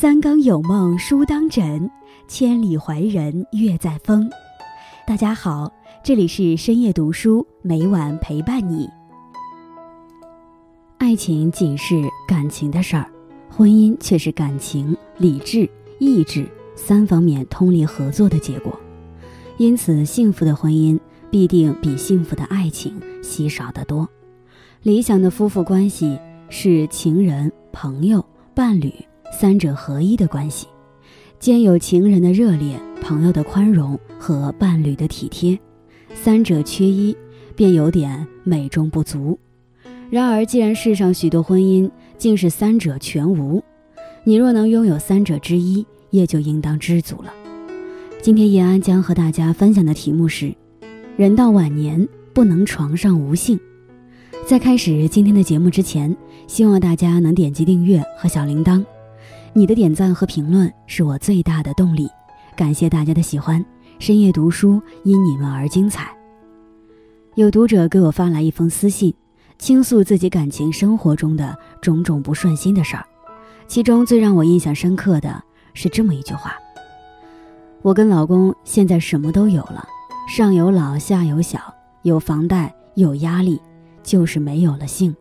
三更有梦书当枕，千里怀人月在风。大家好，这里是深夜读书，每晚陪伴你。爱情仅是感情的事儿，婚姻却是感情、理智、意志三方面通力合作的结果。因此，幸福的婚姻必定比幸福的爱情稀少得多。理想的夫妇关系是情人、朋友、伴侣三者合一的关系，兼有情人的热烈、朋友的宽容和伴侣的体贴。三者缺一，便有点美中不足。然而，既然世上许多婚姻竟是三者全无，你若能拥有三者之一，也就应当知足了。今天叶安将和大家分享的题目是：人到晚年不能床上无性。在开始今天的节目之前，希望大家能点击订阅和小铃铛，你的点赞和评论是我最大的动力。感谢大家的喜欢，深夜读书因你们而精彩。有读者给我发来一封私信，倾诉自己感情生活中的种种不顺心的事儿，其中最让我印象深刻的是这么一句话：我跟老公现在什么都有了，上有老下有小，有房贷有压力。就是没有了性，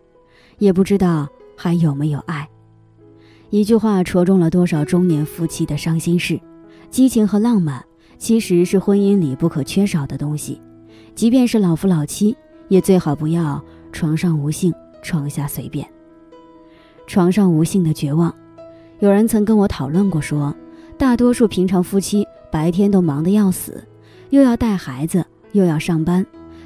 也不知道还有没有爱。一句话戳中了多少中年夫妻的伤心事。激情和浪漫其实是婚姻里不可缺少的东西，即便是老夫老妻，也最好不要床上无性，床下随便。床上无性的绝望，有人曾跟我讨论过，说大多数平常夫妻白天都忙得要死，又要带孩子，又要上班。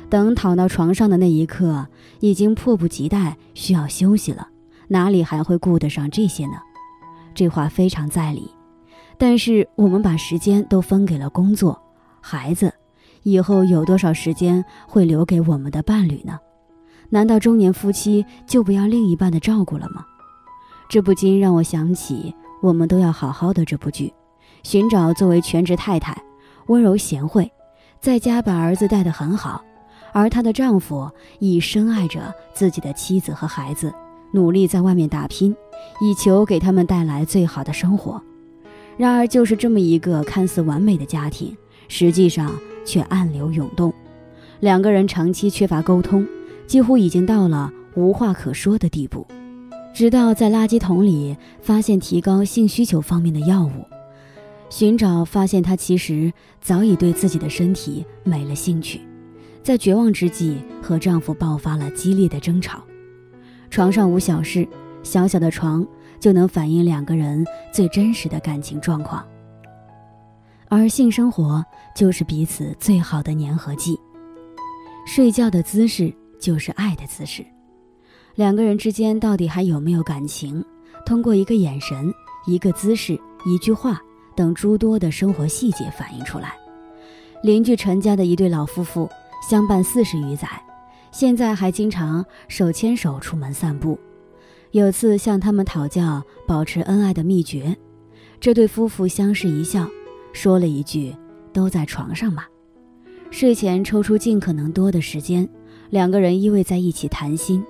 等躺到床上的那一刻，已经迫不及待需要休息了，哪里还会顾得上这些呢？这话非常在理。但是我们把时间都分给了工作、孩子，以后有多少时间会留给我们的伴侣呢？难道中年夫妻就不要另一半的照顾了吗？这不禁让我想起《我们都要好好的》这部剧，寻找作为全职太太，温柔贤惠，在家把儿子带得很好。而她的丈夫亦深爱着自己的妻子和孩子，努力在外面打拼，以求给他们带来最好的生活。然而，就是这么一个看似完美的家庭，实际上却暗流涌动。两个人长期缺乏沟通，几乎已经到了无话可说的地步。直到在垃圾桶里发现提高性需求方面的药物，寻找发现她其实早已对自己的身体没了兴趣。在绝望之际，和丈夫爆发了激烈的争吵。床上无小事，小小的床就能反映两个人最真实的感情状况。而性生活就是彼此最好的粘合剂。睡觉的姿势就是爱的姿势。两个人之间到底还有没有感情？通过一个眼神、一个姿势、一句话等诸多的生活细节反映出来。邻居陈家的一对老夫妇。相伴四十余载，现在还经常手牵手出门散步。有次向他们讨教保持恩爱的秘诀，这对夫妇相视一笑，说了一句：“都在床上嘛。”睡前抽出尽可能多的时间，两个人依偎在一起谈心。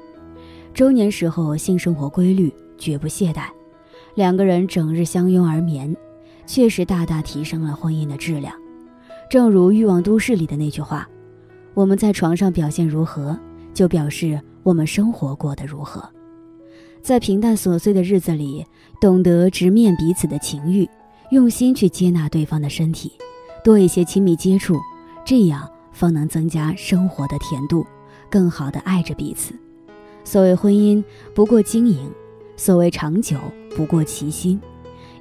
中年时候性生活规律，绝不懈怠，两个人整日相拥而眠，确实大大提升了婚姻的质量。正如《欲望都市》里的那句话。我们在床上表现如何，就表示我们生活过得如何。在平淡琐碎的日子里，懂得直面彼此的情欲，用心去接纳对方的身体，多一些亲密接触，这样方能增加生活的甜度，更好的爱着彼此。所谓婚姻，不过经营；所谓长久，不过齐心。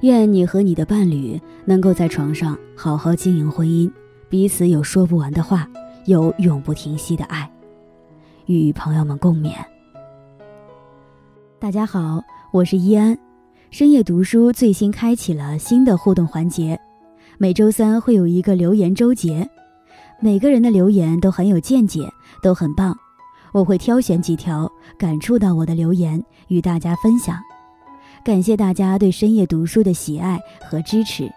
愿你和你的伴侣能够在床上好好经营婚姻，彼此有说不完的话。有永不停息的爱，与朋友们共勉。大家好，我是依安。深夜读书最新开启了新的互动环节，每周三会有一个留言周结。每个人的留言都很有见解，都很棒。我会挑选几条感触到我的留言与大家分享。感谢大家对深夜读书的喜爱和支持。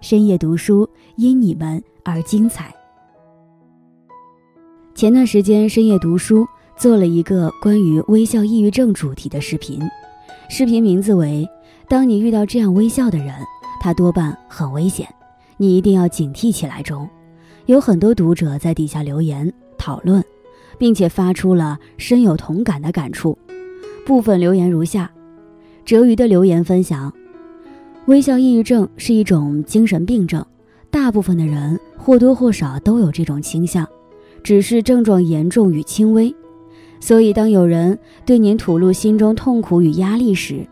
深夜读书因你们而精彩。前段时间深夜读书做了一个关于微笑抑郁症主题的视频，视频名字为“当你遇到这样微笑的人，他多半很危险，你一定要警惕起来”中，有很多读者在底下留言讨论，并且发出了深有同感的感触。部分留言如下：哲瑜的留言分享。微笑抑郁症是一种精神病症，大部分的人或多或少都有这种倾向，只是症状严重与轻微。所以，当有人对您吐露心中痛苦与压力时，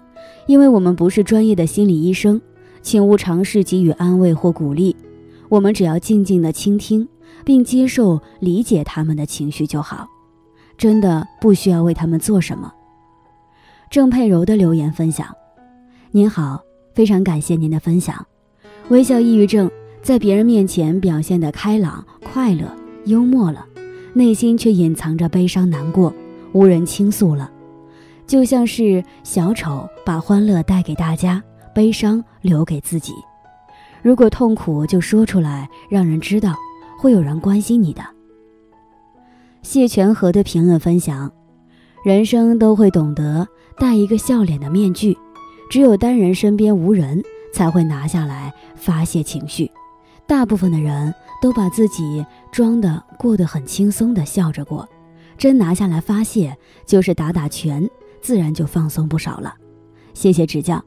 因为我们不是专业的心理医生，请勿尝试给予安慰或鼓励。我们只要静静的倾听，并接受、理解他们的情绪就好，真的不需要为他们做什么。郑佩柔的留言分享：您好。非常感谢您的分享。微笑抑郁症在别人面前表现得开朗、快乐、幽默了，内心却隐藏着悲伤、难过，无人倾诉了。就像是小丑把欢乐带给大家，悲伤留给自己。如果痛苦就说出来，让人知道，会有人关心你的。谢全和的评论分享：人生都会懂得戴一个笑脸的面具。只有单人身边无人，才会拿下来发泄情绪。大部分的人都把自己装的过得很轻松的笑着过，真拿下来发泄，就是打打拳，自然就放松不少了。谢谢指教。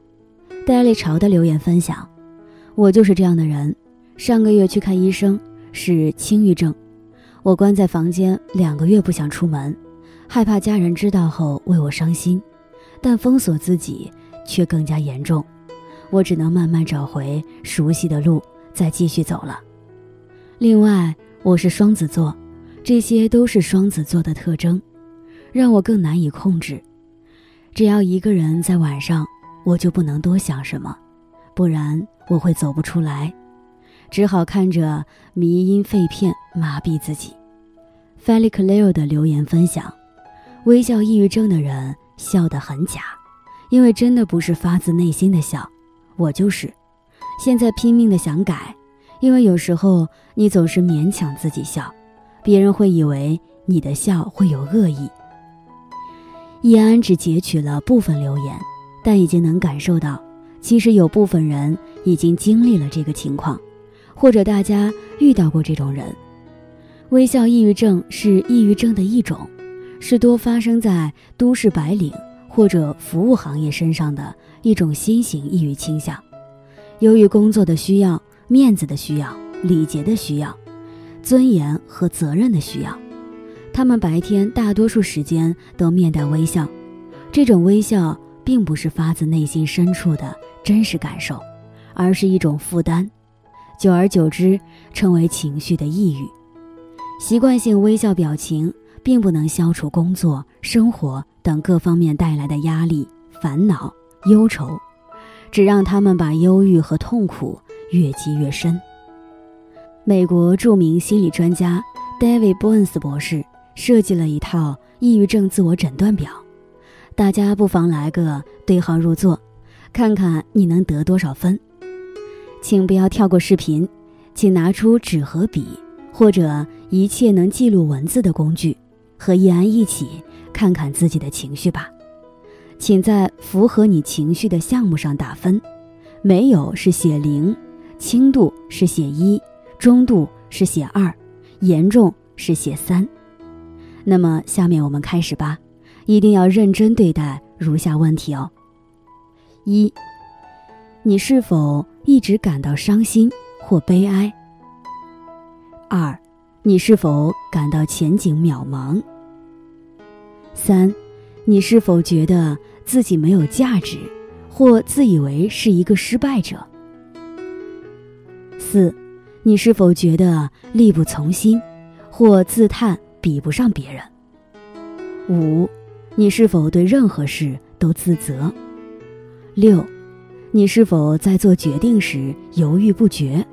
戴丽潮的留言分享：我就是这样的人。上个月去看医生，是轻郁症。我关在房间两个月不想出门，害怕家人知道后为我伤心，但封锁自己。却更加严重，我只能慢慢找回熟悉的路，再继续走了。另外，我是双子座，这些都是双子座的特征，让我更难以控制。只要一个人在晚上，我就不能多想什么，不然我会走不出来，只好看着迷音废片麻痹自己。Felix Leo 的留言分享：微笑抑郁症的人笑得很假。因为真的不是发自内心的笑，我就是，现在拼命的想改，因为有时候你总是勉强自己笑，别人会以为你的笑会有恶意。易安只截取了部分留言，但已经能感受到，其实有部分人已经经历了这个情况，或者大家遇到过这种人。微笑抑郁症是抑郁症的一种，是多发生在都市白领。或者服务行业身上的一种新型抑郁倾向，由于工作的需要、面子的需要、礼节的需要、尊严和责任的需要，他们白天大多数时间都面带微笑。这种微笑并不是发自内心深处的真实感受，而是一种负担，久而久之成为情绪的抑郁。习惯性微笑表情并不能消除工作、生活。等各方面带来的压力、烦恼、忧愁，只让他们把忧郁和痛苦越积越深。美国著名心理专家 David Burns 博士设计了一套抑郁症自我诊断表，大家不妨来个对号入座，看看你能得多少分。请不要跳过视频，请拿出纸和笔，或者一切能记录文字的工具，和易安一起。看看自己的情绪吧，请在符合你情绪的项目上打分，没有是写零，轻度是写一，中度是写二，严重是写三。那么下面我们开始吧，一定要认真对待如下问题哦：一，你是否一直感到伤心或悲哀？二，你是否感到前景渺茫？三，你是否觉得自己没有价值，或自以为是一个失败者？四，你是否觉得力不从心，或自叹比不上别人？五，你是否对任何事都自责？六，你是否在做决定时犹豫不决？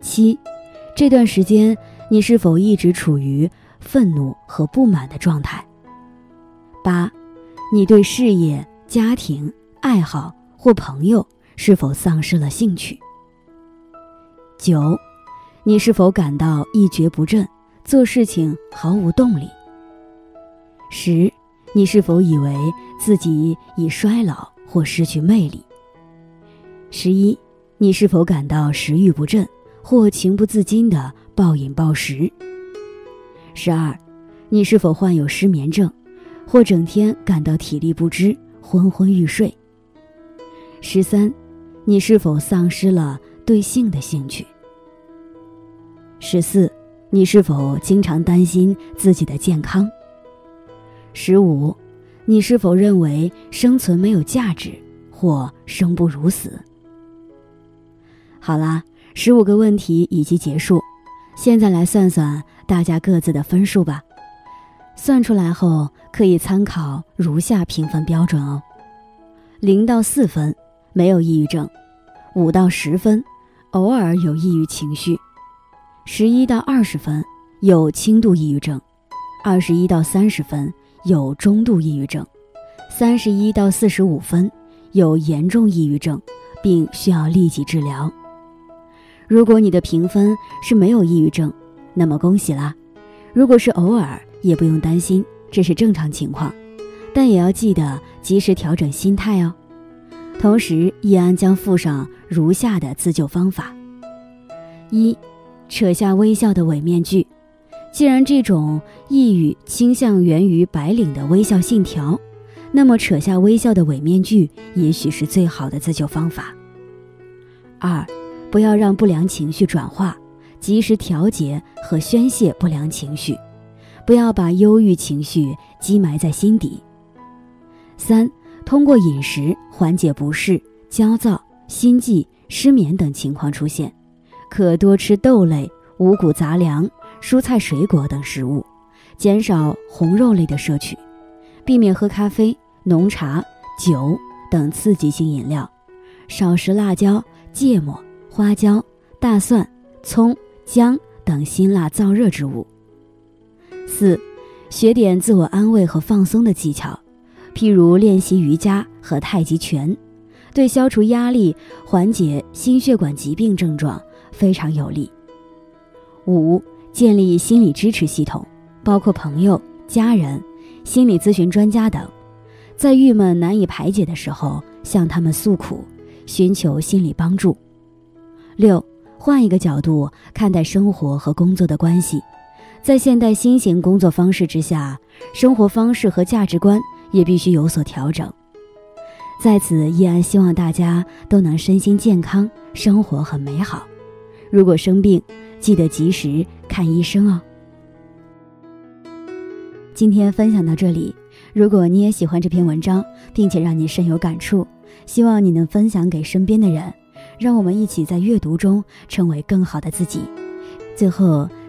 七，这段时间你是否一直处于？愤怒和不满的状态。八，你对事业、家庭、爱好或朋友是否丧失了兴趣？九，你是否感到一蹶不振，做事情毫无动力？十，你是否以为自己已衰老或失去魅力？十一，你是否感到食欲不振或情不自禁的暴饮暴食？十二，你是否患有失眠症，或整天感到体力不支、昏昏欲睡？十三，你是否丧失了对性的兴趣？十四，你是否经常担心自己的健康？十五，你是否认为生存没有价值或生不如死？好啦，十五个问题已经结束，现在来算算大家各自的分数吧。算出来后可以参考如下评分标准哦：零到四分，没有抑郁症；五到十分，偶尔有抑郁情绪；十一到二十分，有轻度抑郁症；二十一到三十分。有中度抑郁症，三十一到四十五分，有严重抑郁症，并需要立即治疗。如果你的评分是没有抑郁症，那么恭喜啦！如果是偶尔，也不用担心，这是正常情况，但也要记得及时调整心态哦。同时，易安将附上如下的自救方法：一，扯下微笑的伪面具。既然这种抑郁倾向源于白领的微笑信条，那么扯下微笑的伪面具，也许是最好的自救方法。二，不要让不良情绪转化，及时调节和宣泄不良情绪，不要把忧郁情绪积埋在心底。三，通过饮食缓解不适、焦躁、心悸、失眠等情况出现，可多吃豆类、五谷杂粮。蔬菜、水果等食物，减少红肉类的摄取，避免喝咖啡、浓茶、酒等刺激性饮料，少食辣椒、芥末、花椒、大蒜、葱、姜等辛辣燥热之物。四，学点自我安慰和放松的技巧，譬如练习瑜伽和太极拳，对消除压力、缓解心血管疾病症状非常有利。五。建立心理支持系统，包括朋友、家人、心理咨询专家等，在郁闷难以排解的时候，向他们诉苦，寻求心理帮助。六，换一个角度看待生活和工作的关系，在现代新型工作方式之下，生活方式和价值观也必须有所调整。在此，依然希望大家都能身心健康，生活很美好。如果生病，记得及时看医生哦。今天分享到这里，如果你也喜欢这篇文章，并且让你深有感触，希望你能分享给身边的人，让我们一起在阅读中成为更好的自己。最后，